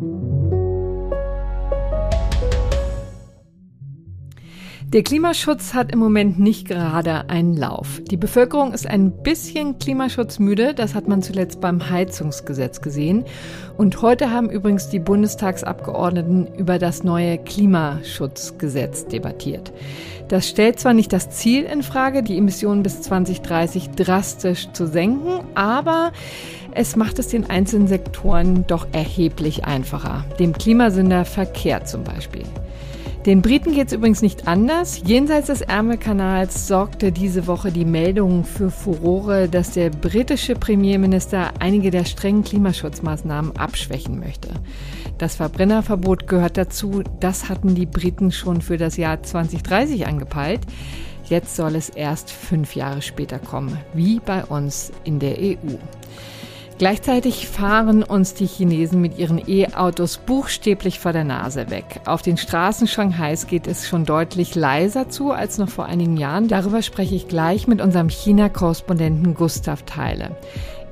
Thank you. Der Klimaschutz hat im Moment nicht gerade einen Lauf. Die Bevölkerung ist ein bisschen klimaschutzmüde, das hat man zuletzt beim Heizungsgesetz gesehen. Und heute haben übrigens die Bundestagsabgeordneten über das neue Klimaschutzgesetz debattiert. Das stellt zwar nicht das Ziel in Frage, die Emissionen bis 2030 drastisch zu senken, aber es macht es den einzelnen Sektoren doch erheblich einfacher. Dem Klimasünder Verkehr zum Beispiel. Den Briten geht es übrigens nicht anders. Jenseits des Ärmelkanals sorgte diese Woche die Meldung für Furore, dass der britische Premierminister einige der strengen Klimaschutzmaßnahmen abschwächen möchte. Das Verbrennerverbot gehört dazu. Das hatten die Briten schon für das Jahr 2030 angepeilt. Jetzt soll es erst fünf Jahre später kommen, wie bei uns in der EU. Gleichzeitig fahren uns die Chinesen mit ihren E-Autos buchstäblich vor der Nase weg. Auf den Straßen Shanghais geht es schon deutlich leiser zu als noch vor einigen Jahren. Darüber spreche ich gleich mit unserem China-Korrespondenten Gustav Theile.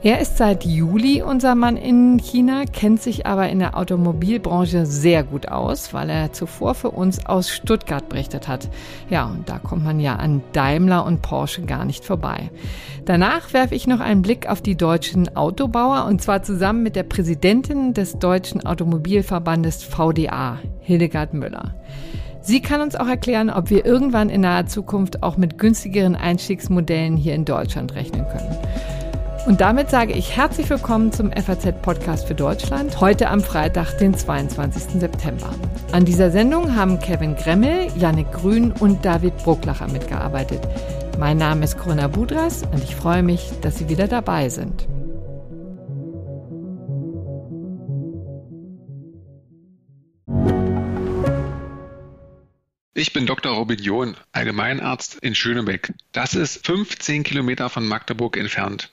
Er ist seit Juli unser Mann in China, kennt sich aber in der Automobilbranche sehr gut aus, weil er zuvor für uns aus Stuttgart berichtet hat. Ja, und da kommt man ja an Daimler und Porsche gar nicht vorbei. Danach werfe ich noch einen Blick auf die deutschen Autobauer und zwar zusammen mit der Präsidentin des Deutschen Automobilverbandes VDA, Hildegard Müller. Sie kann uns auch erklären, ob wir irgendwann in naher Zukunft auch mit günstigeren Einstiegsmodellen hier in Deutschland rechnen können. Und damit sage ich herzlich willkommen zum FAZ-Podcast für Deutschland, heute am Freitag, den 22. September. An dieser Sendung haben Kevin Gremmel, Yannick Grün und David Brucklacher mitgearbeitet. Mein Name ist Corinna Budras und ich freue mich, dass Sie wieder dabei sind. Ich bin Dr. Robin John, Allgemeinarzt in Schönebeck. Das ist 15 Kilometer von Magdeburg entfernt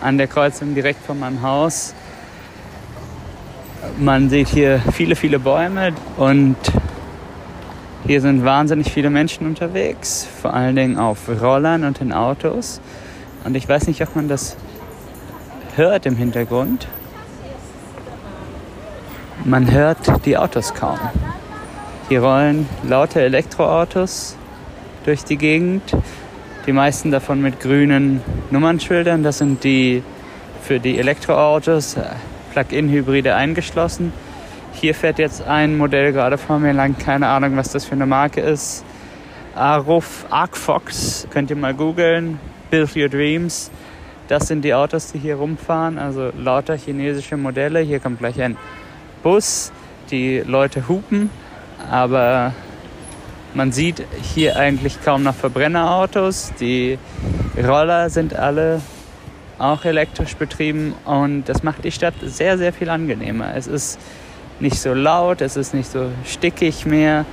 an der Kreuzung direkt vor meinem Haus. Man sieht hier viele, viele Bäume und hier sind wahnsinnig viele Menschen unterwegs, vor allen Dingen auf Rollern und in Autos. Und ich weiß nicht, ob man das hört im Hintergrund. Man hört die Autos kaum. Hier rollen laute Elektroautos durch die Gegend. Die meisten davon mit grünen Nummernschildern. Das sind die für die Elektroautos, äh, Plug-in-Hybride eingeschlossen. Hier fährt jetzt ein Modell gerade vor mir lang, keine Ahnung, was das für eine Marke ist. Aruf Arcfox, könnt ihr mal googeln. Build Your Dreams. Das sind die Autos, die hier rumfahren, also lauter chinesische Modelle. Hier kommt gleich ein Bus, die Leute hupen, aber man sieht hier eigentlich kaum noch Verbrennerautos. Die Roller sind alle auch elektrisch betrieben und das macht die Stadt sehr, sehr viel angenehmer. Es ist nicht so laut, es ist nicht so stickig mehr,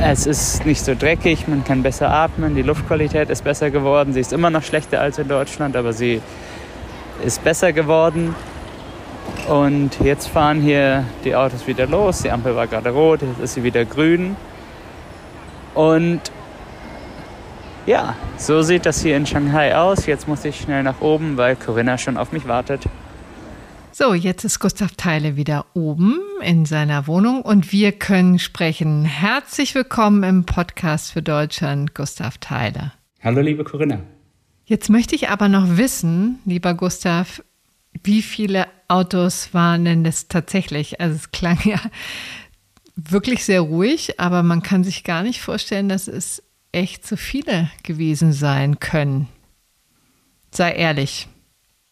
es ist nicht so dreckig, man kann besser atmen, die Luftqualität ist besser geworden. Sie ist immer noch schlechter als in Deutschland, aber sie ist besser geworden. Und jetzt fahren hier die Autos wieder los. Die Ampel war gerade rot, jetzt ist sie wieder grün. Und ja, so sieht das hier in Shanghai aus. Jetzt muss ich schnell nach oben, weil Corinna schon auf mich wartet. So, jetzt ist Gustav Theile wieder oben in seiner Wohnung und wir können sprechen. Herzlich willkommen im Podcast für Deutschland, Gustav Theile. Hallo, liebe Corinna. Jetzt möchte ich aber noch wissen, lieber Gustav, wie viele Autos waren denn das tatsächlich? Also es klang ja wirklich sehr ruhig, aber man kann sich gar nicht vorstellen, dass es echt so viele gewesen sein können. Sei ehrlich.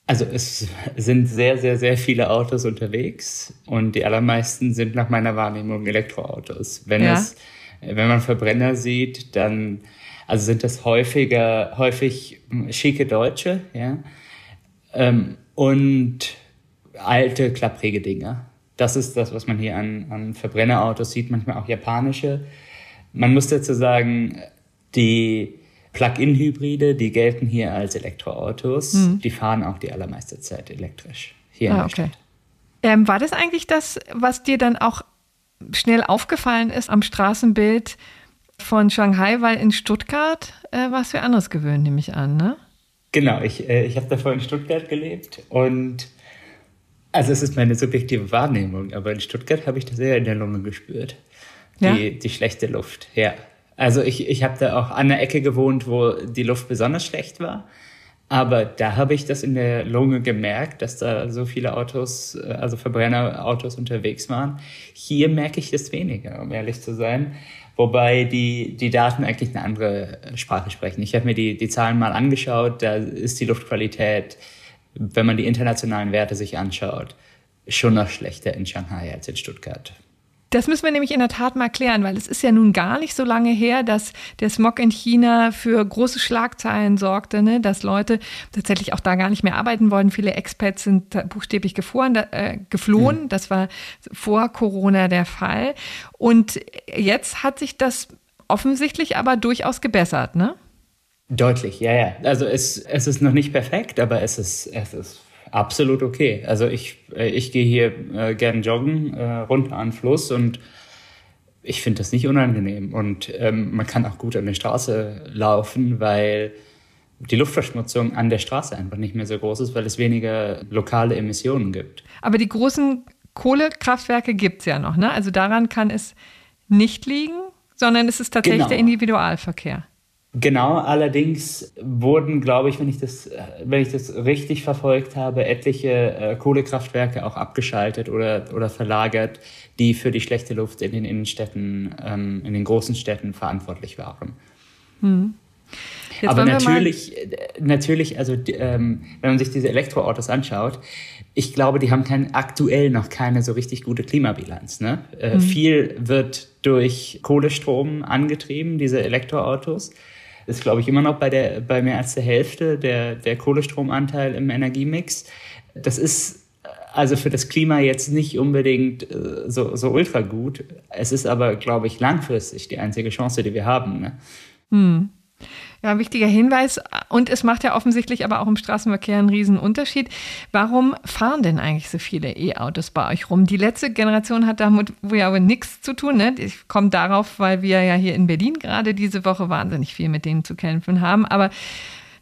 Also es sind sehr, sehr, sehr viele Autos unterwegs und die allermeisten sind nach meiner Wahrnehmung Elektroautos. Wenn ja. es, wenn man Verbrenner sieht, dann also sind das häufiger, häufig schicke Deutsche, ja, ähm, und alte, klapprige Dinger. Das ist das, was man hier an, an Verbrennerautos sieht, manchmal auch japanische. Man muss dazu sagen, die Plug-in-Hybride, die gelten hier als Elektroautos. Mhm. Die fahren auch die allermeiste Zeit elektrisch hier ah, in der okay. Stadt. Ähm, war das eigentlich das, was dir dann auch schnell aufgefallen ist am Straßenbild von Shanghai? Weil in Stuttgart äh, war es für anderes gewöhnt, nehme ich an, ne? Genau, ich, äh, ich habe davor in Stuttgart gelebt und also es ist meine subjektive Wahrnehmung, aber in Stuttgart habe ich das eher in der Lunge gespürt. Die, ja? die schlechte Luft, ja. Also ich, ich habe da auch an der Ecke gewohnt, wo die Luft besonders schlecht war. Aber da habe ich das in der Lunge gemerkt, dass da so viele Autos, äh, also Verbrennerautos unterwegs waren. Hier merke ich das weniger, um ehrlich zu sein. Wobei die, die Daten eigentlich eine andere Sprache sprechen. Ich habe mir die, die Zahlen mal angeschaut. Da ist die Luftqualität, wenn man die internationalen Werte sich anschaut, schon noch schlechter in Shanghai als in Stuttgart. Das müssen wir nämlich in der Tat mal klären, weil es ist ja nun gar nicht so lange her, dass der Smog in China für große Schlagzeilen sorgte, ne? dass Leute tatsächlich auch da gar nicht mehr arbeiten wollten. Viele Expats sind buchstäblich gefroren, äh, geflohen. Mhm. Das war vor Corona der Fall. Und jetzt hat sich das offensichtlich aber durchaus gebessert, ne? Deutlich, ja, ja. Also es, es ist noch nicht perfekt, aber es ist, es ist absolut okay. Also ich, äh, ich gehe hier äh, gern joggen, äh, runter an den Fluss und ich finde das nicht unangenehm. Und ähm, man kann auch gut an der Straße laufen, weil die Luftverschmutzung an der Straße einfach nicht mehr so groß ist, weil es weniger lokale Emissionen gibt. Aber die großen Kohlekraftwerke gibt es ja noch, ne? Also daran kann es nicht liegen, sondern es ist tatsächlich genau. der Individualverkehr. Genau, allerdings wurden, glaube ich, wenn ich das, wenn ich das richtig verfolgt habe, etliche äh, Kohlekraftwerke auch abgeschaltet oder, oder verlagert, die für die schlechte Luft in den Innenstädten, ähm, in den großen Städten verantwortlich waren. Hm. Aber natürlich, natürlich, also ähm, wenn man sich diese Elektroautos anschaut, ich glaube, die haben kein, aktuell noch keine so richtig gute Klimabilanz. Ne? Äh, mhm. Viel wird durch Kohlestrom angetrieben, diese Elektroautos ist, glaube ich, immer noch bei, der, bei mehr als der Hälfte der, der Kohlestromanteil im Energiemix. Das ist also für das Klima jetzt nicht unbedingt äh, so, so ultra gut. Es ist aber, glaube ich, langfristig die einzige Chance, die wir haben. Ne? Hm. Ja, wichtiger Hinweis. Und es macht ja offensichtlich aber auch im Straßenverkehr einen riesen Unterschied. Warum fahren denn eigentlich so viele E-Autos bei euch rum? Die letzte Generation hat damit wohl aber nichts zu tun. Ne? Ich komme darauf, weil wir ja hier in Berlin gerade diese Woche wahnsinnig viel mit denen zu kämpfen haben. Aber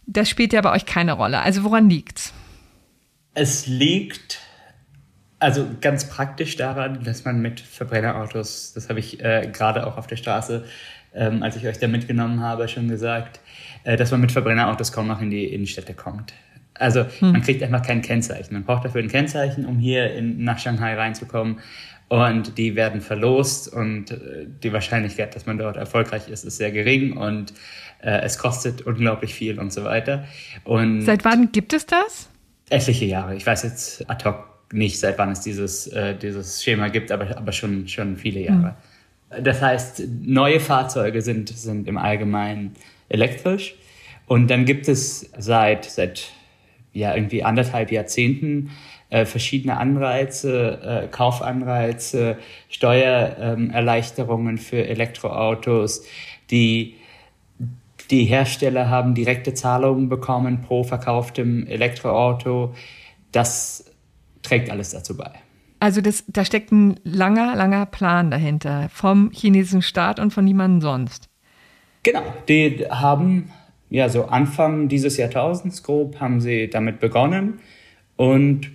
das spielt ja bei euch keine Rolle. Also woran liegt's? Es liegt also ganz praktisch daran, dass man mit Verbrennerautos, das habe ich äh, gerade auch auf der Straße, ähm, als ich euch da mitgenommen habe, schon gesagt, äh, dass man mit Verbrennerautos kaum noch in die Innenstädte kommt. Also hm. man kriegt einfach kein Kennzeichen. Man braucht dafür ein Kennzeichen, um hier in, nach Shanghai reinzukommen. Und die werden verlost und äh, die Wahrscheinlichkeit, dass man dort erfolgreich ist, ist sehr gering und äh, es kostet unglaublich viel und so weiter. Und Seit wann gibt es das? Etliche Jahre. Ich weiß jetzt ad hoc nicht, seit wann es dieses, äh, dieses Schema gibt, aber, aber schon, schon viele Jahre. Hm. Das heißt, neue Fahrzeuge sind, sind im Allgemeinen elektrisch. Und dann gibt es seit, seit ja, irgendwie anderthalb Jahrzehnten äh, verschiedene Anreize, äh, Kaufanreize, Steuererleichterungen ähm, für Elektroautos, die die Hersteller haben direkte Zahlungen bekommen pro verkauftem Elektroauto. Das trägt alles dazu bei. Also das, da steckt ein langer, langer Plan dahinter vom chinesischen Staat und von niemandem sonst. Genau, die haben ja so Anfang dieses Jahrtausends grob haben sie damit begonnen und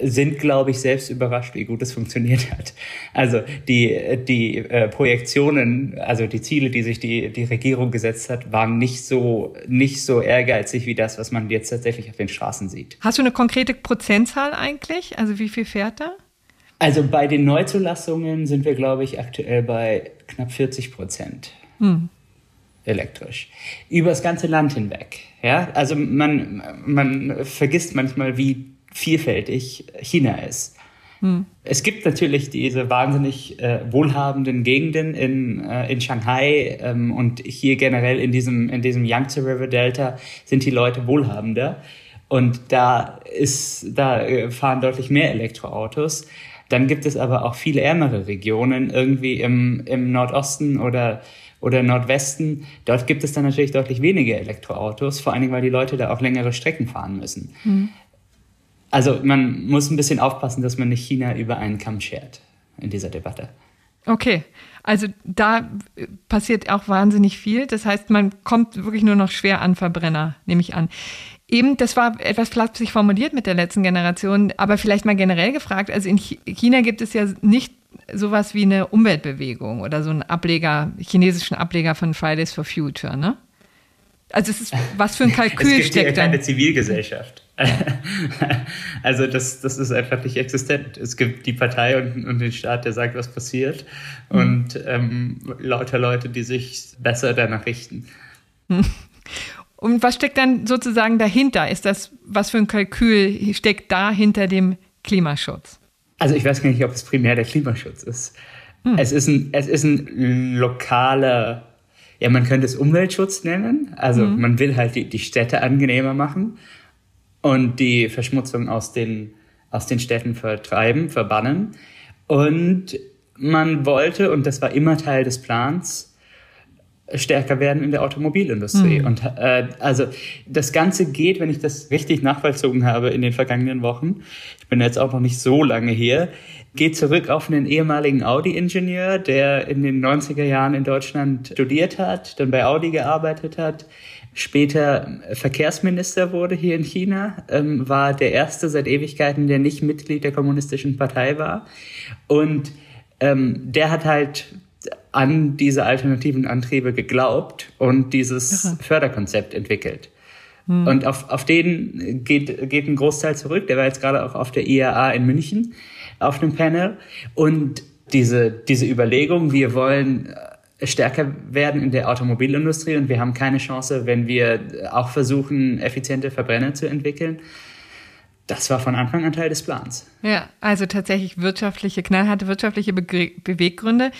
sind, glaube ich, selbst überrascht, wie gut es funktioniert hat. Also die, die äh, Projektionen, also die Ziele, die sich die, die Regierung gesetzt hat, waren nicht so, nicht so ehrgeizig wie das, was man jetzt tatsächlich auf den Straßen sieht. Hast du eine konkrete Prozentzahl eigentlich? Also wie viel fährt da? Also bei den Neuzulassungen sind wir, glaube ich, aktuell bei knapp 40 Prozent. Hm elektrisch. Über das ganze Land hinweg. Ja, also man, man vergisst manchmal, wie vielfältig China ist. Hm. Es gibt natürlich diese wahnsinnig äh, wohlhabenden Gegenden in, äh, in Shanghai ähm, und hier generell in diesem, in diesem Yangtze River Delta sind die Leute wohlhabender. Und da ist, da äh, fahren deutlich mehr Elektroautos. Dann gibt es aber auch viele ärmere Regionen, irgendwie im, im Nordosten oder, oder Nordwesten. Dort gibt es dann natürlich deutlich weniger Elektroautos, vor allen Dingen, weil die Leute da auch längere Strecken fahren müssen. Mhm. Also man muss ein bisschen aufpassen, dass man nicht China über einen Kamm schert in dieser Debatte. Okay, also da passiert auch wahnsinnig viel. Das heißt, man kommt wirklich nur noch schwer an Verbrenner, nehme ich an. Eben, das war etwas flapsig formuliert mit der letzten Generation, aber vielleicht mal generell gefragt. Also in China gibt es ja nicht sowas wie eine Umweltbewegung oder so einen Ableger, chinesischen Ableger von Fridays for Future, ne? Also es ist, was für ein Kalkül es gibt steckt da? keine Zivilgesellschaft. also das, das ist einfach nicht existent. Es gibt die Partei und, und den Staat, der sagt, was passiert mhm. und ähm, lauter Leute, die sich besser danach richten. Und was steckt dann sozusagen dahinter? Ist das, was für ein Kalkül steckt da hinter dem Klimaschutz? Also ich weiß gar nicht, ob es primär der Klimaschutz ist. Hm. Es, ist ein, es ist ein lokaler, ja, man könnte es Umweltschutz nennen. Also hm. man will halt die, die Städte angenehmer machen und die Verschmutzung aus den, aus den Städten vertreiben, verbannen. Und man wollte, und das war immer Teil des Plans, stärker werden in der Automobilindustrie. Mhm. Und äh, also das Ganze geht, wenn ich das richtig nachvollzogen habe in den vergangenen Wochen, ich bin jetzt auch noch nicht so lange hier, geht zurück auf einen ehemaligen Audi-Ingenieur, der in den 90er Jahren in Deutschland studiert hat, dann bei Audi gearbeitet hat, später Verkehrsminister wurde hier in China, ähm, war der erste seit Ewigkeiten, der nicht Mitglied der Kommunistischen Partei war. Und ähm, der hat halt an diese alternativen Antriebe geglaubt und dieses Aha. Förderkonzept entwickelt. Hm. Und auf, auf den geht, geht ein Großteil zurück. Der war jetzt gerade auch auf der IAA in München auf einem Panel. Und diese, diese Überlegung, wir wollen äh, stärker werden in der Automobilindustrie und wir haben keine Chance, wenn wir auch versuchen, effiziente Verbrenner zu entwickeln, das war von Anfang an Teil des Plans. Ja, also tatsächlich wirtschaftliche, knallharte wirtschaftliche Be Beweggründe.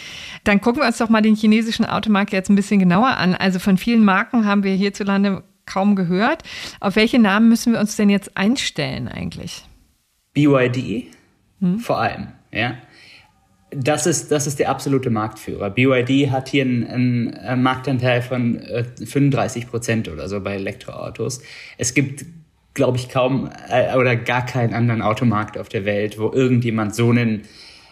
Dann gucken wir uns doch mal den chinesischen Automarkt jetzt ein bisschen genauer an. Also von vielen Marken haben wir hierzulande kaum gehört. Auf welche Namen müssen wir uns denn jetzt einstellen eigentlich? BYD hm? vor allem, ja. Das ist, das ist der absolute Marktführer. BYD hat hier einen, einen Marktanteil von 35 äh, Prozent oder so bei Elektroautos. Es gibt glaube ich, kaum äh, oder gar keinen anderen Automarkt auf der Welt, wo irgendjemand so einen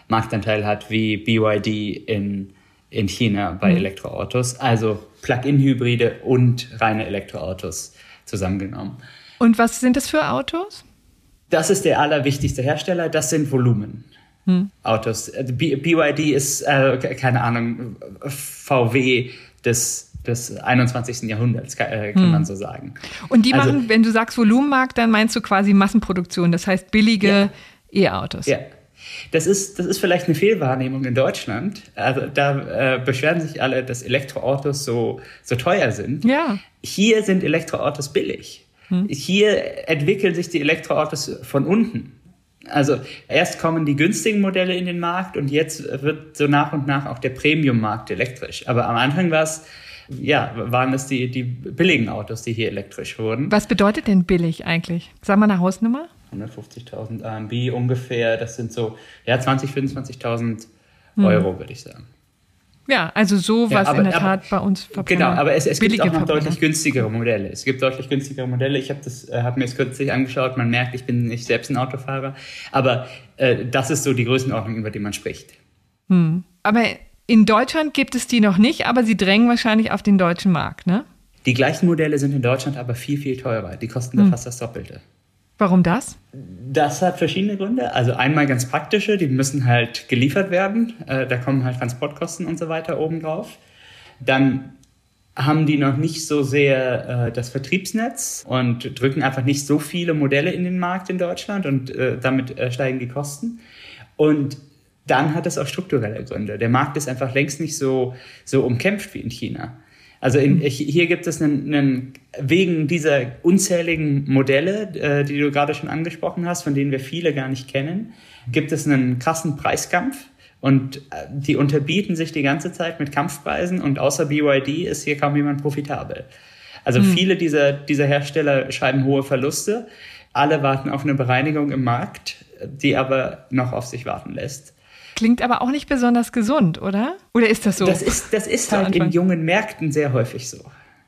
Marktanteil hat wie BYD in, in China bei mhm. Elektroautos. Also Plug-in-Hybride und reine Elektroautos zusammengenommen. Und was sind das für Autos? Das ist der allerwichtigste Hersteller. Das sind Volumen. Hm. Autos. BYD ist, äh, keine Ahnung, VW des des 21. Jahrhunderts, äh, kann hm. man so sagen. Und die also, machen, wenn du sagst Volumenmarkt, dann meinst du quasi Massenproduktion, das heißt billige ja. E-Autos. Ja. Das ist, das ist vielleicht eine Fehlwahrnehmung in Deutschland. Also da äh, beschweren sich alle, dass Elektroautos so, so teuer sind. Ja. Hier sind Elektroautos billig. Hm. Hier entwickeln sich die Elektroautos von unten. Also erst kommen die günstigen Modelle in den Markt und jetzt wird so nach und nach auch der Premium-Markt elektrisch. Aber am Anfang war es ja, waren es die, die billigen Autos, die hier elektrisch wurden. Was bedeutet denn billig eigentlich? Sag mal eine Hausnummer. 150.000 AMB ungefähr. Das sind so ja, 20.000, 25.000 hm. Euro, hm. würde ich sagen. Ja, also so was ja, aber, in der Tat aber, bei uns verbrennt. Genau, aber es, es gibt auch noch deutlich günstigere Modelle. Es gibt deutlich günstigere Modelle. Ich habe das, äh, habe mir das kürzlich angeschaut. Man merkt, ich bin nicht selbst ein Autofahrer, aber äh, das ist so die Größenordnung, über die man spricht. Hm. Aber in Deutschland gibt es die noch nicht, aber sie drängen wahrscheinlich auf den deutschen Markt, ne? Die gleichen Modelle sind in Deutschland aber viel, viel teurer. Die kosten hm. da fast das Doppelte. Warum das? Das hat verschiedene Gründe. Also einmal ganz praktische, die müssen halt geliefert werden. Äh, da kommen halt Transportkosten und so weiter obendrauf. Dann haben die noch nicht so sehr äh, das Vertriebsnetz und drücken einfach nicht so viele Modelle in den Markt in Deutschland und äh, damit äh, steigen die Kosten. Und dann hat es auch strukturelle Gründe. Der Markt ist einfach längst nicht so, so umkämpft wie in China. Also in, hier gibt es einen, einen, wegen dieser unzähligen Modelle, äh, die du gerade schon angesprochen hast, von denen wir viele gar nicht kennen, gibt es einen krassen Preiskampf und äh, die unterbieten sich die ganze Zeit mit Kampfpreisen und außer BYD ist hier kaum jemand profitabel. Also mhm. viele dieser, dieser Hersteller schreiben hohe Verluste. Alle warten auf eine Bereinigung im Markt die aber noch auf sich warten lässt. Klingt aber auch nicht besonders gesund, oder? Oder ist das so? Das ist, das ist halt Anfang? in jungen Märkten sehr häufig so.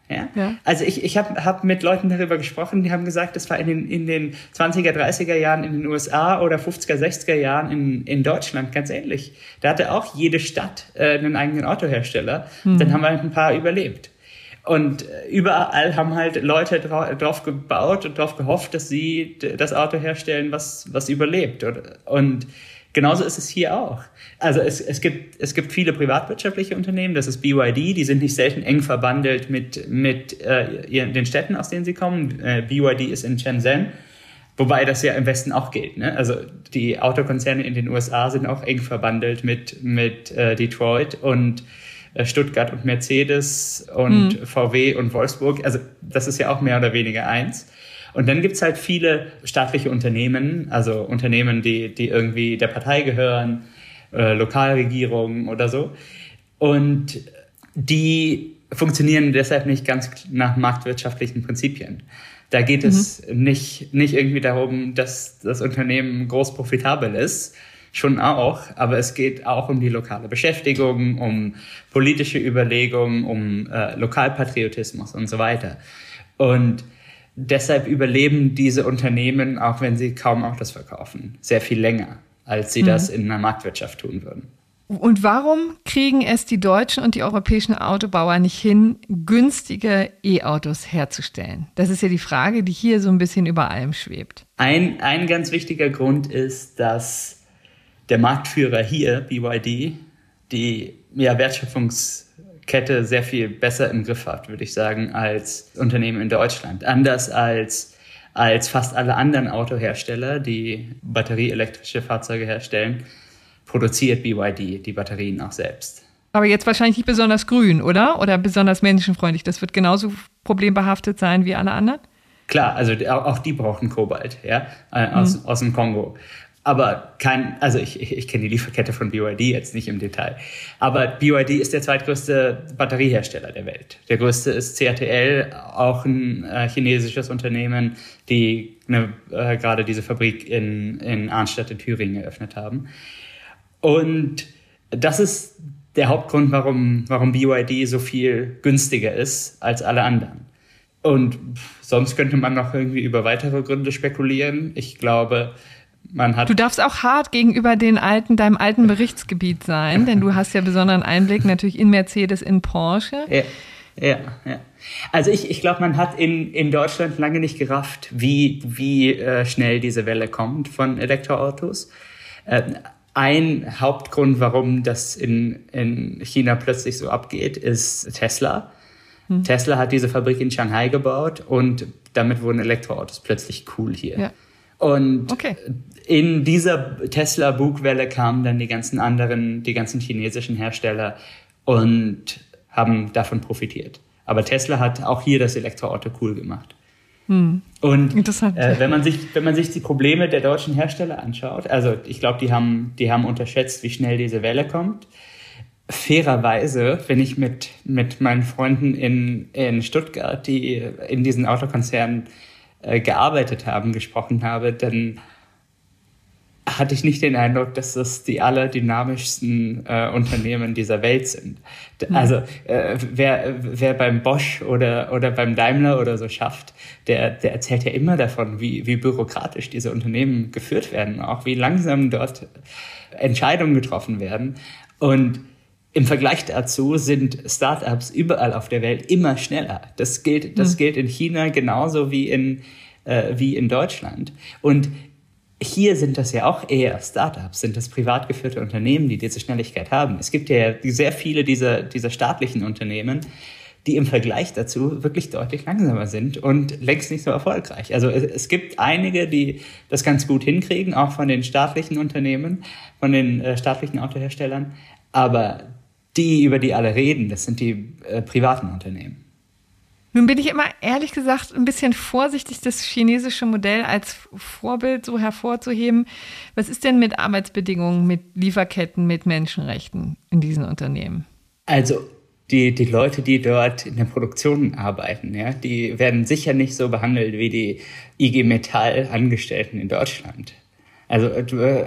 Ja? ja. Also ich, ich habe hab mit Leuten darüber gesprochen, die haben gesagt, das war in den, in den 20er, 30er Jahren in den USA oder 50er, 60er Jahren in, in Deutschland ganz ähnlich. Da hatte auch jede Stadt äh, einen eigenen Autohersteller. Hm. Dann haben wir halt ein paar überlebt. Und überall haben halt Leute drauf gebaut und drauf gehofft, dass sie das Auto herstellen, was, was überlebt. Und genauso ist es hier auch. Also es, es, gibt, es gibt viele privatwirtschaftliche Unternehmen, das ist BYD, die sind nicht selten eng verbandelt mit, mit äh, den Städten, aus denen sie kommen. Äh, BYD ist in Shenzhen, wobei das ja im Westen auch gilt. Ne? Also die Autokonzerne in den USA sind auch eng verbandelt mit, mit äh, Detroit und äh, Stuttgart und Mercedes und mhm. VW und Wolfsburg. Also das ist ja auch mehr oder weniger eins. Und dann gibt's halt viele staatliche Unternehmen, also Unternehmen, die, die irgendwie der Partei gehören, äh, Lokalregierungen oder so. Und die funktionieren deshalb nicht ganz nach marktwirtschaftlichen Prinzipien. Da geht mhm. es nicht, nicht irgendwie darum, dass das Unternehmen groß profitabel ist, schon auch, aber es geht auch um die lokale Beschäftigung, um politische Überlegungen, um äh, Lokalpatriotismus und so weiter. Und deshalb überleben diese Unternehmen, auch wenn sie kaum Autos verkaufen, sehr viel länger, als sie mhm. das in einer Marktwirtschaft tun würden. Und warum kriegen es die deutschen und die europäischen Autobauer nicht hin, günstige E-Autos herzustellen? Das ist ja die Frage, die hier so ein bisschen über allem schwebt. Ein, ein ganz wichtiger Grund ist, dass der Marktführer hier, BYD, die ja, Wertschöpfungskette sehr viel besser im Griff hat, würde ich sagen, als Unternehmen in Deutschland. Anders als, als fast alle anderen Autohersteller, die batterieelektrische Fahrzeuge herstellen, produziert BYD die Batterien auch selbst. Aber jetzt wahrscheinlich nicht besonders grün, oder? Oder besonders menschenfreundlich. Das wird genauso problembehaftet sein wie alle anderen? Klar, also auch die brauchen Kobalt, ja, äh, aus, mhm. aus dem Kongo aber kein, also ich, ich, ich kenne die Lieferkette von BYD jetzt nicht im Detail. Aber BYD ist der zweitgrößte Batteriehersteller der Welt. Der größte ist CATL, auch ein äh, chinesisches Unternehmen, die ne, äh, gerade diese Fabrik in, in Arnstadt in Thüringen eröffnet haben. Und das ist der Hauptgrund, warum, warum BYD so viel günstiger ist als alle anderen. Und sonst könnte man noch irgendwie über weitere Gründe spekulieren. Ich glaube. Du darfst auch hart gegenüber den alten, deinem alten Berichtsgebiet sein, denn du hast ja besonderen Einblick natürlich in Mercedes, in Porsche. Ja, ja, ja. Also ich, ich glaube, man hat in, in Deutschland lange nicht gerafft, wie, wie äh, schnell diese Welle kommt von Elektroautos. Äh, ein Hauptgrund, warum das in, in China plötzlich so abgeht, ist Tesla. Hm. Tesla hat diese Fabrik in Shanghai gebaut und damit wurden Elektroautos plötzlich cool hier. Ja. Und okay in dieser Tesla-Bugwelle kamen dann die ganzen anderen, die ganzen chinesischen Hersteller und haben davon profitiert. Aber Tesla hat auch hier das Elektroauto cool gemacht. Hm. Und äh, wenn man sich wenn man sich die Probleme der deutschen Hersteller anschaut, also ich glaube, die haben die haben unterschätzt, wie schnell diese Welle kommt. Fairerweise, wenn ich mit mit meinen Freunden in in Stuttgart, die in diesen Autokonzernen äh, gearbeitet haben, gesprochen habe, dann hatte ich nicht den Eindruck, dass das die allerdynamischsten äh, Unternehmen dieser Welt sind. Hm. Also äh, wer, wer beim Bosch oder, oder beim Daimler oder so schafft, der, der erzählt ja immer davon, wie, wie bürokratisch diese Unternehmen geführt werden, auch wie langsam dort Entscheidungen getroffen werden. Und im Vergleich dazu sind Startups überall auf der Welt immer schneller. Das gilt, das hm. gilt in China genauso wie in, äh, wie in Deutschland. Und hier sind das ja auch eher Startups, sind das privat geführte Unternehmen, die diese Schnelligkeit haben. Es gibt ja sehr viele dieser, dieser staatlichen Unternehmen, die im Vergleich dazu wirklich deutlich langsamer sind und längst nicht so erfolgreich. Also es, gibt einige, die das ganz gut hinkriegen, auch von den staatlichen Unternehmen, von den äh, staatlichen Autoherstellern. Aber die, über die alle reden, das sind die äh, privaten Unternehmen. Nun bin ich immer ehrlich gesagt ein bisschen vorsichtig, das chinesische Modell als Vorbild so hervorzuheben. Was ist denn mit Arbeitsbedingungen, mit Lieferketten, mit Menschenrechten in diesen Unternehmen? Also die, die Leute, die dort in der Produktion arbeiten, ja, die werden sicher nicht so behandelt wie die IG Metall Angestellten in Deutschland. Also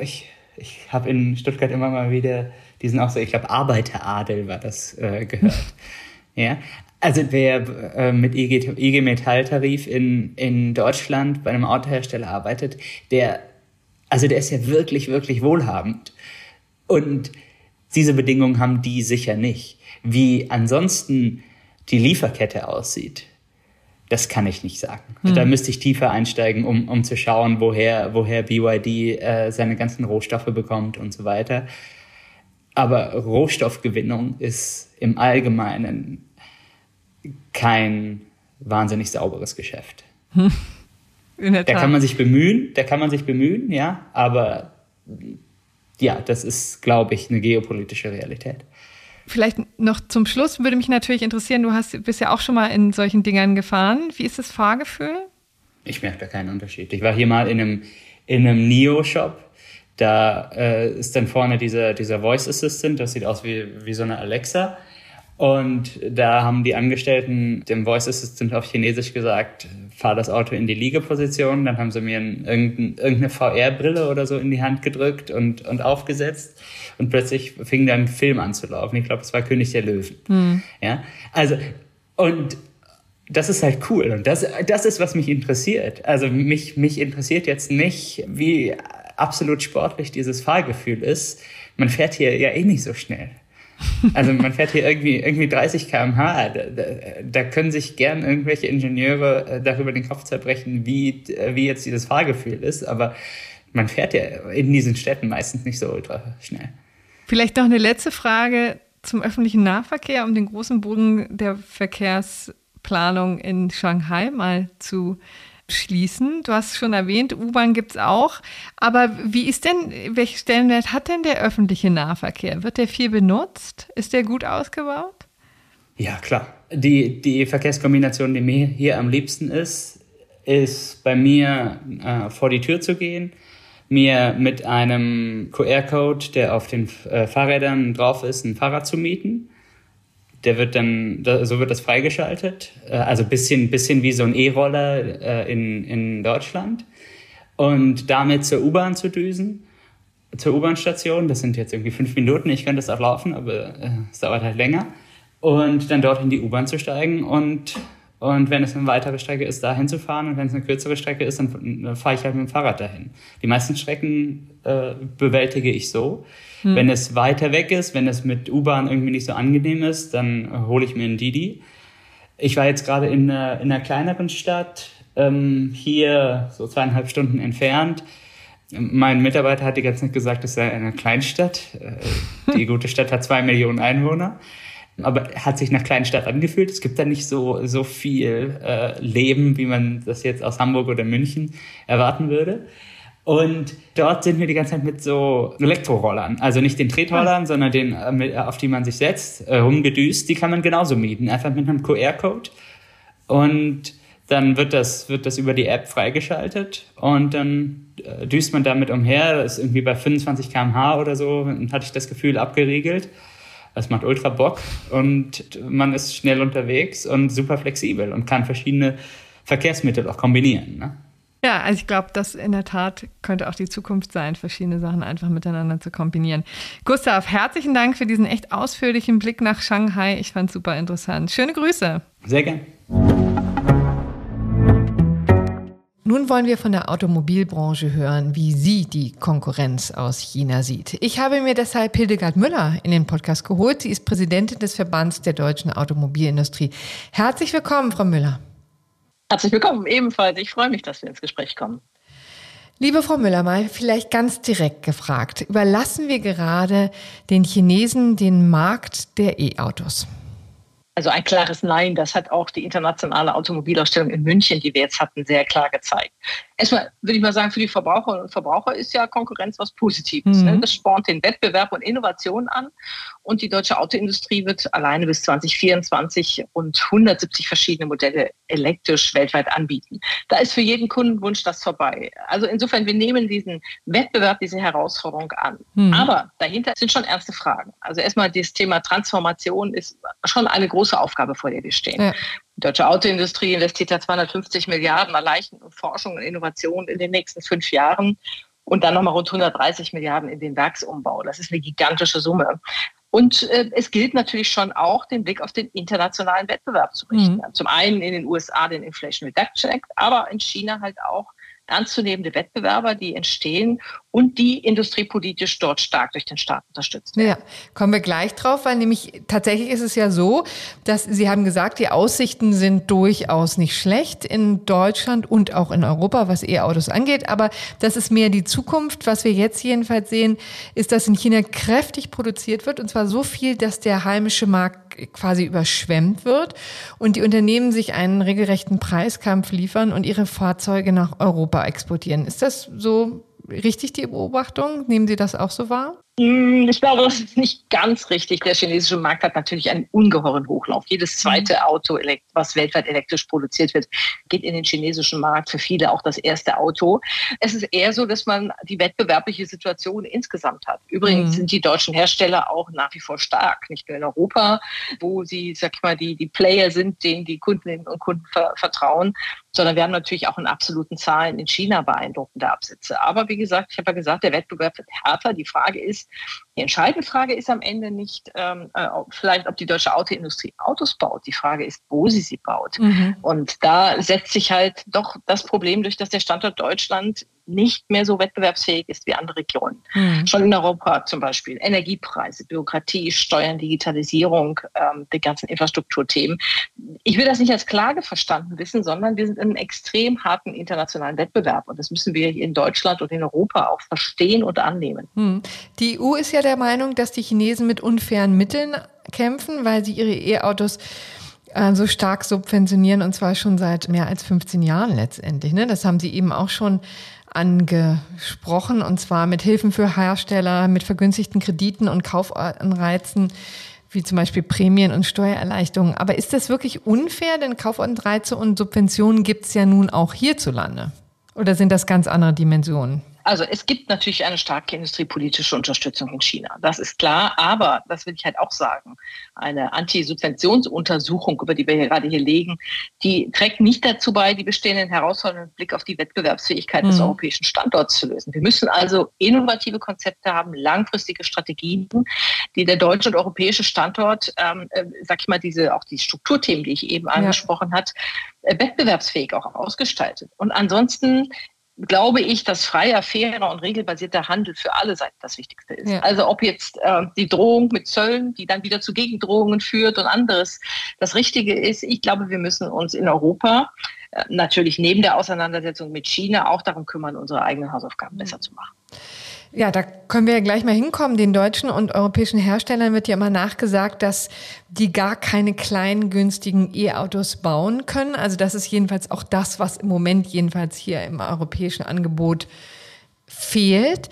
ich, ich habe in Stuttgart immer mal wieder diesen auch so, ich glaube Arbeiteradel war das äh, gehört. ja, also wer äh, mit IG, IG Metalltarif in, in Deutschland bei einem Autohersteller arbeitet, der, also der ist ja wirklich, wirklich wohlhabend. Und diese Bedingungen haben die sicher nicht. Wie ansonsten die Lieferkette aussieht, das kann ich nicht sagen. Hm. Da müsste ich tiefer einsteigen, um, um zu schauen, woher, woher BYD äh, seine ganzen Rohstoffe bekommt und so weiter. Aber Rohstoffgewinnung ist im Allgemeinen kein wahnsinnig sauberes Geschäft. Da kann man sich bemühen, da kann man sich bemühen, ja, aber ja, das ist, glaube ich, eine geopolitische Realität. Vielleicht noch zum Schluss würde mich natürlich interessieren, du hast, bist ja auch schon mal in solchen Dingern gefahren. Wie ist das Fahrgefühl? Ich merke da keinen Unterschied. Ich war hier mal in einem, in einem Neo-Shop. Da äh, ist dann vorne dieser, dieser Voice Assistant, das sieht aus wie, wie so eine Alexa. Und da haben die Angestellten dem Voice Assistant auf Chinesisch gesagt, fahr das Auto in die Liegeposition. Dann haben sie mir irgendeine VR-Brille oder so in die Hand gedrückt und, und aufgesetzt. Und plötzlich fing dann ein Film an zu laufen. Ich glaube, es war König der Löwen. Mhm. Ja, also, und das ist halt cool. Und das, das ist, was mich interessiert. Also mich, mich interessiert jetzt nicht, wie absolut sportlich dieses Fahrgefühl ist. Man fährt hier ja eh nicht so schnell. Also man fährt hier irgendwie, irgendwie 30 km/h. Da, da, da können sich gern irgendwelche Ingenieure äh, darüber den Kopf zerbrechen, wie, äh, wie jetzt dieses Fahrgefühl ist. Aber man fährt ja in diesen Städten meistens nicht so ultra schnell. Vielleicht noch eine letzte Frage zum öffentlichen Nahverkehr, um den großen Bogen der Verkehrsplanung in Shanghai mal zu schließen. Du hast schon erwähnt, U-Bahn gibt es auch. Aber wie ist denn, welchen Stellenwert hat denn der öffentliche Nahverkehr? Wird der viel benutzt? Ist der gut ausgebaut? Ja, klar. Die, die Verkehrskombination, die mir hier am liebsten ist, ist bei mir äh, vor die Tür zu gehen, mir mit einem QR-Code, der auf den äh, Fahrrädern drauf ist, ein Fahrrad zu mieten der wird dann, so wird das freigeschaltet. Äh, also bisschen, bisschen wie so ein E-Roller äh, in, in Deutschland. Und damit zur U-Bahn zu düsen, zur U-Bahn-Station. Das sind jetzt irgendwie fünf Minuten. Ich könnte das auch laufen, aber äh, es dauert halt länger. Und dann dort in die U-Bahn zu steigen und und wenn es eine weitere Strecke ist, dahin zu fahren. Und wenn es eine kürzere Strecke ist, dann fahre ich halt mit dem Fahrrad dahin. Die meisten Strecken äh, bewältige ich so. Hm. Wenn es weiter weg ist, wenn es mit U-Bahn irgendwie nicht so angenehm ist, dann äh, hole ich mir einen Didi. Ich war jetzt gerade in, einer, in einer kleineren Stadt, ähm, hier so zweieinhalb Stunden entfernt. Mein Mitarbeiter hat die ganze Zeit gesagt, es sei eine Kleinstadt. Äh, die gute Stadt hat zwei Millionen Einwohner aber hat sich nach kleinen Stadt angefühlt. Es gibt da nicht so, so viel äh, Leben, wie man das jetzt aus Hamburg oder München erwarten würde. Und dort sind wir die ganze Zeit mit so Elektrorollern, also nicht den Tretrollern, ah. sondern den, äh, auf die man sich setzt, äh, rumgedüst. Die kann man genauso mieten, einfach mit einem QR-Code. Und dann wird das, wird das über die App freigeschaltet und dann äh, düst man damit umher. Das ist irgendwie bei 25 km/h oder so, hatte ich das Gefühl, abgeriegelt. Es macht ultra Bock und man ist schnell unterwegs und super flexibel und kann verschiedene Verkehrsmittel auch kombinieren. Ne? Ja, also ich glaube, das in der Tat könnte auch die Zukunft sein, verschiedene Sachen einfach miteinander zu kombinieren. Gustav, herzlichen Dank für diesen echt ausführlichen Blick nach Shanghai. Ich fand es super interessant. Schöne Grüße. Sehr gern. Nun wollen wir von der Automobilbranche hören, wie sie die Konkurrenz aus China sieht. Ich habe mir deshalb Hildegard Müller in den Podcast geholt. Sie ist Präsidentin des Verbands der deutschen Automobilindustrie. Herzlich willkommen, Frau Müller. Herzlich willkommen, ebenfalls. Ich freue mich, dass wir ins Gespräch kommen. Liebe Frau Müller, mal vielleicht ganz direkt gefragt. Überlassen wir gerade den Chinesen den Markt der E-Autos? Also ein klares Nein, das hat auch die internationale Automobilausstellung in München, die wir jetzt hatten, sehr klar gezeigt. Erstmal würde ich mal sagen, für die Verbraucherinnen und Verbraucher ist ja Konkurrenz was Positives. Ne? Mhm. Das spornt den Wettbewerb und Innovation an. Und die deutsche Autoindustrie wird alleine bis 2024 rund 170 verschiedene Modelle elektrisch weltweit anbieten. Da ist für jeden Kundenwunsch das vorbei. Also insofern, wir nehmen diesen Wettbewerb, diese Herausforderung an. Mhm. Aber dahinter sind schon ernste Fragen. Also erstmal das Thema Transformation ist schon eine große Aufgabe, vor der wir stehen. Ja. Die deutsche Autoindustrie investiert da 250 Milliarden allein in Forschung und Innovation in den nächsten fünf Jahren. und dann nochmal rund 130 Milliarden in den Werksumbau. Das ist eine gigantische Summe. Und äh, es gilt natürlich schon auch, den Blick auf den internationalen Wettbewerb zu richten. Mhm. Zum einen in den USA den Inflation Reduction Act, aber in China halt auch ernstzunehmende Wettbewerber, die entstehen und die industriepolitisch dort stark durch den Staat unterstützt werden. Ja, kommen wir gleich drauf, weil nämlich tatsächlich ist es ja so, dass Sie haben gesagt, die Aussichten sind durchaus nicht schlecht in Deutschland und auch in Europa, was E-Autos angeht, aber das ist mehr die Zukunft. Was wir jetzt jedenfalls sehen, ist, dass in China kräftig produziert wird und zwar so viel, dass der heimische Markt quasi überschwemmt wird und die Unternehmen sich einen regelrechten Preiskampf liefern und ihre Fahrzeuge nach Europa exportieren. Ist das so richtig die Beobachtung? Nehmen Sie das auch so wahr? Hm, ich glaube, das ist nicht ganz richtig. Der chinesische Markt hat natürlich einen ungeheuren Hochlauf. Jedes zweite mhm. Auto, was weltweit elektrisch produziert wird, geht in den chinesischen Markt. Für viele auch das erste Auto. Es ist eher so, dass man die wettbewerbliche Situation insgesamt hat. Übrigens mhm. sind die deutschen Hersteller auch nach wie vor stark, nicht nur in Europa, wo sie, sag ich mal, die, die Player sind, denen die Kundinnen und Kunden vertrauen, sondern wir haben natürlich auch in absoluten Zahlen in China beeindruckende Absätze. Aber wie gesagt, ich habe ja gesagt, der Wettbewerb wird härter. Die Frage ist, die entscheidende Frage ist am Ende nicht ähm, äh, vielleicht, ob die deutsche Autoindustrie Autos baut. Die Frage ist, wo sie sie baut. Mhm. Und da setzt sich halt doch das Problem durch, dass der Standort Deutschland nicht mehr so wettbewerbsfähig ist wie andere Regionen. Mhm. Schon in Europa zum Beispiel Energiepreise, Bürokratie, Steuern, Digitalisierung, ähm, die ganzen Infrastrukturthemen. Ich will das nicht als Klage verstanden wissen, sondern wir sind in einem extrem harten internationalen Wettbewerb und das müssen wir in Deutschland und in Europa auch verstehen und annehmen. Mhm. Die EU ist ja der Meinung, dass die Chinesen mit unfairen Mitteln kämpfen, weil sie ihre E-Autos äh, so stark subventionieren und zwar schon seit mehr als 15 Jahren letztendlich. Ne? Das haben Sie eben auch schon angesprochen, und zwar mit Hilfen für Hersteller, mit vergünstigten Krediten und Kaufanreizen, wie zum Beispiel Prämien und Steuererleichterungen. Aber ist das wirklich unfair? Denn Kaufanreize und Subventionen gibt es ja nun auch hierzulande. Oder sind das ganz andere Dimensionen? Also es gibt natürlich eine starke industriepolitische Unterstützung in China. Das ist klar. Aber, das will ich halt auch sagen, eine Anti-Subventionsuntersuchung, über die wir hier gerade hier legen, die trägt nicht dazu bei, die bestehenden Herausforderungen mit Blick auf die Wettbewerbsfähigkeit mhm. des europäischen Standorts zu lösen. Wir müssen also innovative Konzepte haben, langfristige Strategien, die der deutsche und europäische Standort, ähm, äh, sag ich mal, diese, auch die Strukturthemen, die ich eben ja. angesprochen hat, äh, wettbewerbsfähig auch ausgestaltet. Und ansonsten glaube ich, dass freier, fairer und regelbasierter Handel für alle Seiten das Wichtigste ist. Ja. Also ob jetzt äh, die Drohung mit Zöllen, die dann wieder zu Gegendrohungen führt und anderes das Richtige ist. Ich glaube, wir müssen uns in Europa äh, natürlich neben der Auseinandersetzung mit China auch darum kümmern, unsere eigenen Hausaufgaben besser zu machen. Ja, da können wir ja gleich mal hinkommen. Den deutschen und europäischen Herstellern wird ja immer nachgesagt, dass die gar keine kleinen, günstigen E-Autos bauen können. Also das ist jedenfalls auch das, was im Moment jedenfalls hier im europäischen Angebot fehlt.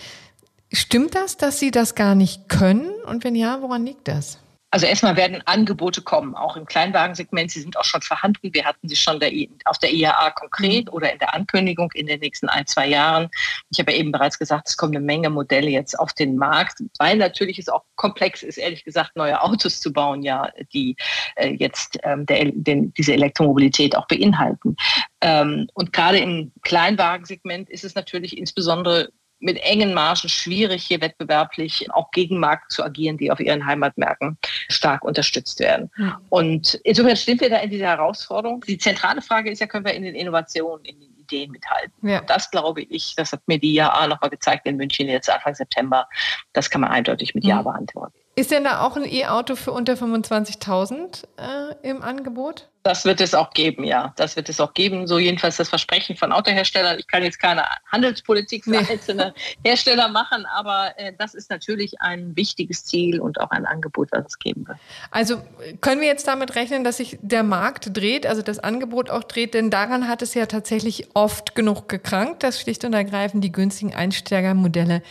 Stimmt das, dass sie das gar nicht können? Und wenn ja, woran liegt das? Also erstmal werden Angebote kommen, auch im Kleinwagensegment. Sie sind auch schon vorhanden. Wir hatten sie schon der, auf der IAA konkret mhm. oder in der Ankündigung in den nächsten ein, zwei Jahren. Ich habe ja eben bereits gesagt, es kommen eine Menge Modelle jetzt auf den Markt, weil natürlich es auch komplex ist, ehrlich gesagt, neue Autos zu bauen, ja, die äh, jetzt ähm, der, den, diese Elektromobilität auch beinhalten. Ähm, und gerade im Kleinwagensegment ist es natürlich insbesondere mit engen Margen schwierig, hier wettbewerblich auch gegen Markt zu agieren, die auf ihren Heimatmärkten stark unterstützt werden. Mhm. Und insofern stehen wir da in dieser Herausforderung. Die zentrale Frage ist ja, können wir in den Innovationen, in den Ideen mithalten? Ja. Das glaube ich, das hat mir die IAA nochmal gezeigt in München jetzt Anfang September. Das kann man eindeutig mit mhm. Ja beantworten. Ist denn da auch ein E-Auto für unter 25.000 äh, im Angebot? Das wird es auch geben, ja. Das wird es auch geben. So jedenfalls das Versprechen von Autoherstellern. Ich kann jetzt keine Handelspolitik für nee. einzelne Hersteller machen, aber äh, das ist natürlich ein wichtiges Ziel und auch ein Angebot, was es geben wird. Also können wir jetzt damit rechnen, dass sich der Markt dreht, also das Angebot auch dreht? Denn daran hat es ja tatsächlich oft genug gekrankt, dass schlicht und ergreifend die günstigen Einsteigermodelle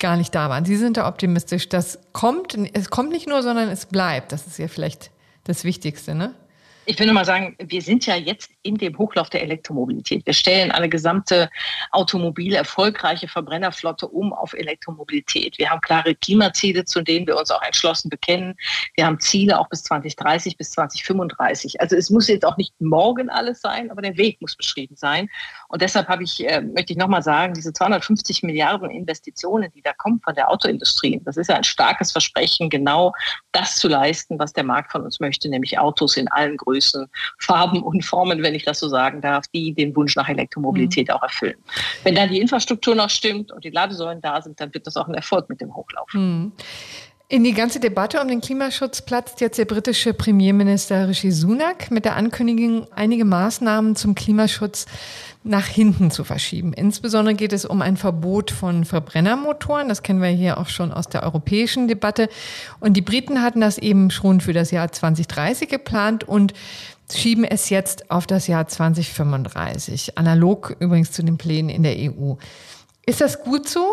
gar nicht da waren. Sie sind da optimistisch. Das kommt, es kommt nicht nur, sondern es bleibt. Das ist ja vielleicht das Wichtigste, ne? Ich will nur mal sagen, wir sind ja jetzt in dem Hochlauf der Elektromobilität. Wir stellen eine gesamte automobile, erfolgreiche Verbrennerflotte um auf Elektromobilität. Wir haben klare Klimaziele, zu denen wir uns auch entschlossen bekennen. Wir haben Ziele auch bis 2030, bis 2035. Also es muss jetzt auch nicht morgen alles sein, aber der Weg muss beschrieben sein. Und deshalb habe ich, äh, möchte ich nochmal sagen, diese 250 Milliarden Investitionen, die da kommen von der Autoindustrie, das ist ja ein starkes Versprechen, genau das zu leisten, was der Markt von uns möchte, nämlich Autos in allen Größen, Farben und Formen, wenn ich das so sagen darf, die den Wunsch nach Elektromobilität mhm. auch erfüllen. Wenn dann die Infrastruktur noch stimmt und die Ladesäulen da sind, dann wird das auch ein Erfolg mit dem Hochlauf. Mhm. In die ganze Debatte um den Klimaschutz platzt jetzt der britische Premierminister Rishi Sunak mit der Ankündigung, einige Maßnahmen zum Klimaschutz nach hinten zu verschieben. Insbesondere geht es um ein Verbot von Verbrennermotoren. Das kennen wir hier auch schon aus der europäischen Debatte. Und die Briten hatten das eben schon für das Jahr 2030 geplant und schieben es jetzt auf das Jahr 2035. Analog übrigens zu den Plänen in der EU. Ist das gut so?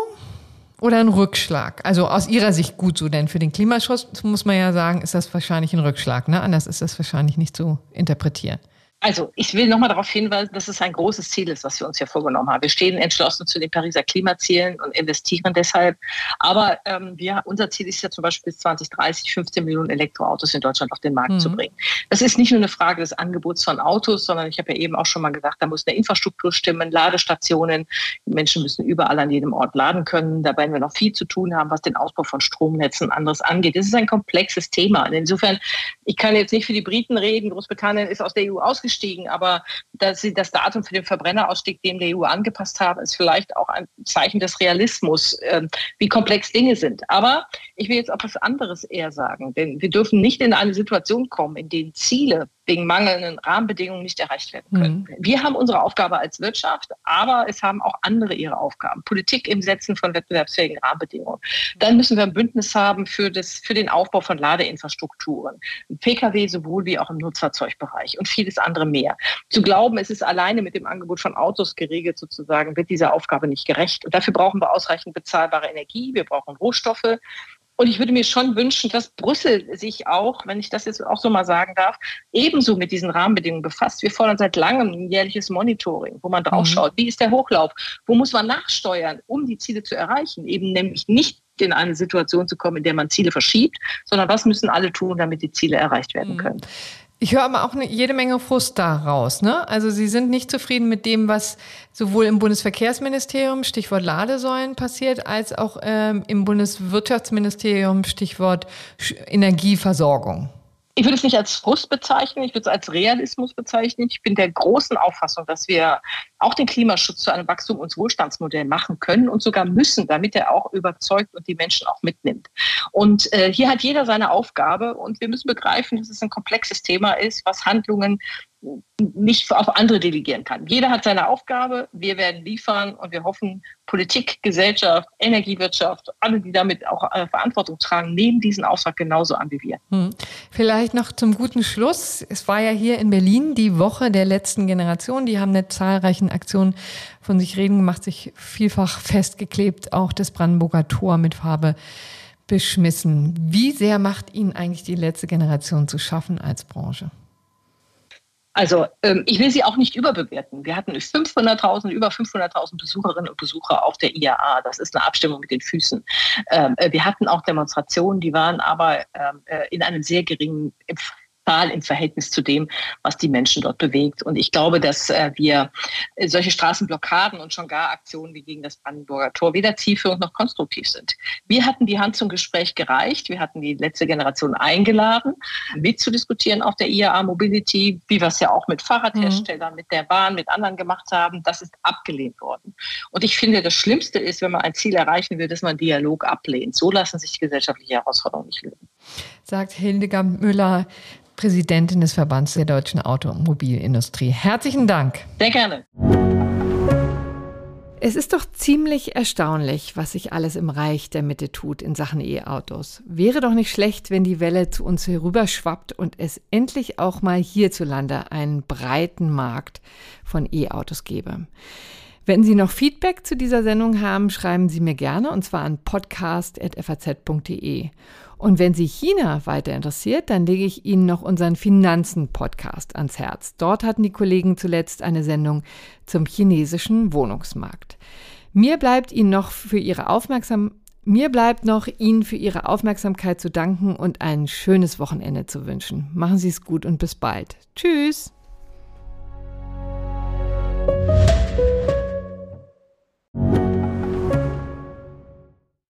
Oder ein Rückschlag? Also aus Ihrer Sicht gut so, denn für den Klimaschutz muss man ja sagen, ist das wahrscheinlich ein Rückschlag. Ne? Anders ist das wahrscheinlich nicht zu interpretieren. Also ich will nochmal darauf hinweisen, dass es ein großes Ziel ist, was wir uns hier vorgenommen haben. Wir stehen entschlossen zu den Pariser Klimazielen und investieren deshalb. Aber ähm, wir, unser Ziel ist ja zum Beispiel bis 2030 15 Millionen Elektroautos in Deutschland auf den Markt mhm. zu bringen. Das ist nicht nur eine Frage des Angebots von Autos, sondern ich habe ja eben auch schon mal gesagt, da muss eine Infrastruktur stimmen, Ladestationen. Die Menschen müssen überall an jedem Ort laden können. Da werden wir noch viel zu tun haben, was den Ausbau von Stromnetzen und anderes angeht. Das ist ein komplexes Thema. Und insofern, ich kann jetzt nicht für die Briten reden. Großbritannien ist aus der EU ausgeschieden ausgestiegen, aber dass sie das Datum für den Verbrennerausstieg dem der EU angepasst haben, ist vielleicht auch ein Zeichen des Realismus, äh, wie komplex Dinge sind. Aber ich will jetzt auch was anderes eher sagen, denn wir dürfen nicht in eine Situation kommen, in denen Ziele wegen mangelnden Rahmenbedingungen nicht erreicht werden können. Mhm. Wir haben unsere Aufgabe als Wirtschaft, aber es haben auch andere ihre Aufgaben. Politik im Setzen von wettbewerbsfähigen Rahmenbedingungen. Dann müssen wir ein Bündnis haben für, das, für den Aufbau von Ladeinfrastrukturen, Pkw sowohl wie auch im Nutzfahrzeugbereich und vieles andere mehr. Zu glauben, es ist alleine mit dem Angebot von Autos geregelt sozusagen, wird dieser Aufgabe nicht gerecht. Und dafür brauchen wir ausreichend bezahlbare Energie, wir brauchen Rohstoffe, und ich würde mir schon wünschen, dass Brüssel sich auch, wenn ich das jetzt auch so mal sagen darf, ebenso mit diesen Rahmenbedingungen befasst. Wir fordern seit langem ein jährliches Monitoring, wo man draufschaut, mhm. wie ist der Hochlauf, wo muss man nachsteuern, um die Ziele zu erreichen. Eben nämlich nicht in eine Situation zu kommen, in der man Ziele verschiebt, sondern was müssen alle tun, damit die Ziele erreicht werden mhm. können. Ich höre aber auch eine, jede Menge Frust daraus. Ne? Also Sie sind nicht zufrieden mit dem, was sowohl im Bundesverkehrsministerium, Stichwort Ladesäulen, passiert, als auch ähm, im Bundeswirtschaftsministerium, Stichwort Energieversorgung. Ich würde es nicht als Frust bezeichnen, ich würde es als Realismus bezeichnen. Ich bin der großen Auffassung, dass wir auch den Klimaschutz zu einem Wachstum- und Wohlstandsmodell machen können und sogar müssen, damit er auch überzeugt und die Menschen auch mitnimmt. Und äh, hier hat jeder seine Aufgabe und wir müssen begreifen, dass es ein komplexes Thema ist, was Handlungen nicht auf andere delegieren kann. Jeder hat seine Aufgabe, wir werden liefern und wir hoffen, Politik, Gesellschaft, Energiewirtschaft, alle, die damit auch äh, Verantwortung tragen, nehmen diesen Auftrag genauso an wie wir. Hm. Vielleicht noch zum guten Schluss. Es war ja hier in Berlin die Woche der letzten Generation. Die haben eine zahlreichen Aktionen von sich reden gemacht, sich vielfach festgeklebt, auch das Brandenburger Tor mit Farbe beschmissen. Wie sehr macht Ihnen eigentlich die letzte Generation zu schaffen als Branche? Also ähm, ich will sie auch nicht überbewerten. Wir hatten 500.000, über 500.000 Besucherinnen und Besucher auf der IAA. Das ist eine Abstimmung mit den Füßen. Ähm, äh, wir hatten auch Demonstrationen, die waren aber ähm, äh, in einem sehr geringen Zahl im Verhältnis zu dem, was die Menschen dort bewegt. Und ich glaube, dass äh, wir äh, solche Straßenblockaden und schon gar Aktionen wie gegen das Brandenburger Tor weder zielführend noch konstruktiv sind. Wir hatten die Hand zum Gespräch gereicht. Wir hatten die letzte Generation eingeladen, mitzudiskutieren auf der IAA Mobility, wie wir es ja auch mit Fahrradherstellern, mhm. mit der Bahn, mit anderen gemacht haben. Das ist abgelehnt worden. Und ich finde, das Schlimmste ist, wenn man ein Ziel erreichen will, dass man Dialog ablehnt. So lassen sich gesellschaftliche Herausforderungen nicht lösen. Sagt Hildegard Müller, Präsidentin des Verbands der deutschen Automobilindustrie. Herzlichen Dank. Sehr gerne. Es ist doch ziemlich erstaunlich, was sich alles im Reich der Mitte tut in Sachen E-Autos. Wäre doch nicht schlecht, wenn die Welle zu uns herüberschwappt und es endlich auch mal hierzulande einen breiten Markt von E-Autos gäbe. Wenn Sie noch Feedback zu dieser Sendung haben, schreiben Sie mir gerne und zwar an podcast.faz.de. Und wenn Sie China weiter interessiert, dann lege ich Ihnen noch unseren Finanzen-Podcast ans Herz. Dort hatten die Kollegen zuletzt eine Sendung zum chinesischen Wohnungsmarkt. Mir bleibt Ihnen noch für Ihre Aufmerksamkeit mir bleibt noch, Ihnen für Ihre Aufmerksamkeit zu danken und ein schönes Wochenende zu wünschen. Machen Sie es gut und bis bald. Tschüss.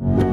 you